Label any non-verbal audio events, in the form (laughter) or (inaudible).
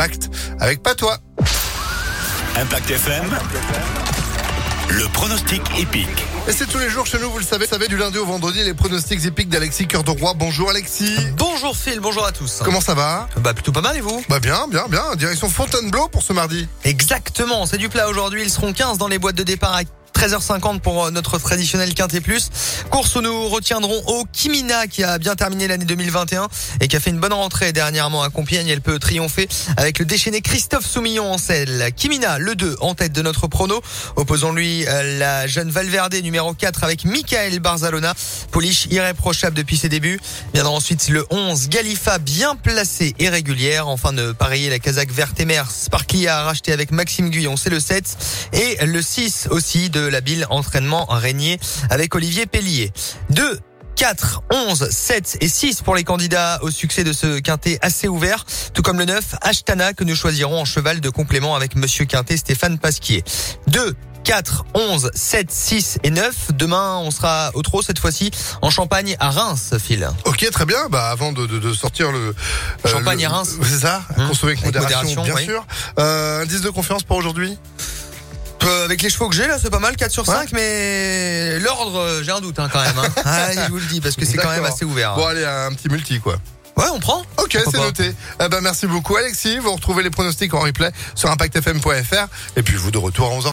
Impact avec Patois. Impact FM, le pronostic épique. Et c'est tous les jours chez nous, vous le savez, vous savez, du lundi au vendredi, les pronostics épiques d'Alexis Cœur de Roi. Bonjour Alexis. Bonjour Phil, bonjour à tous. Comment ça va Bah plutôt pas mal et vous? Bah bien, bien, bien. Direction Fontainebleau pour ce mardi. Exactement, c'est du plat aujourd'hui. Ils seront 15 dans les boîtes de départ à 13h50 pour euh, notre traditionnel Quintet Plus. Course où nous retiendrons au Kimina qui a bien terminé l'année 2021 et qui a fait une bonne rentrée dernièrement à Compiègne. Elle peut triompher avec le déchaîné Christophe Soumillon en selle. Kimina, le 2 en tête de notre prono. Opposons-lui euh, la jeune Valverde numéro 4 avec Michael Barzalona. Polish irréprochable depuis ses débuts. Viendra ensuite le 11 Galifa bien placé et régulière. Enfin de parier la Kazakh Vertemer Sparkly a racheté avec Maxime Guyon, c'est le 7. Et le 6 aussi de la bille entraînement régné avec Olivier Pellier. 2 4, 11, 7 et 6 pour les candidats au succès de ce quintet assez ouvert, tout comme le 9, Ashtana que nous choisirons en cheval de complément avec Monsieur Quintet Stéphane Pasquier. 2, 4, 11, 7, 6 et 9. Demain, on sera au trot cette fois-ci en Champagne à Reims, Phil. Ok, très bien. Bah avant de, de, de sortir le Champagne le- et Reims. c'est ça? Hum, Consommer avec, avec modération, modération, bien oui. sûr. Euh, indice de confiance pour aujourd'hui? Euh, avec les chevaux que j'ai là, c'est pas mal, 4 sur Ouais. 5, mais l'ordre, euh, j'ai un doute hein, quand même. Hein. (laughs) Ah, je vous le dis, parce que c'est quand même assez ouvert. Bon allez, un petit multi quoi. Ouais, on prend. Ok, c'est noté. Eh ben merci beaucoup Alexis. Vous retrouvez les pronostics en replay sur impactfm.fr et puis vous de retour à 11h.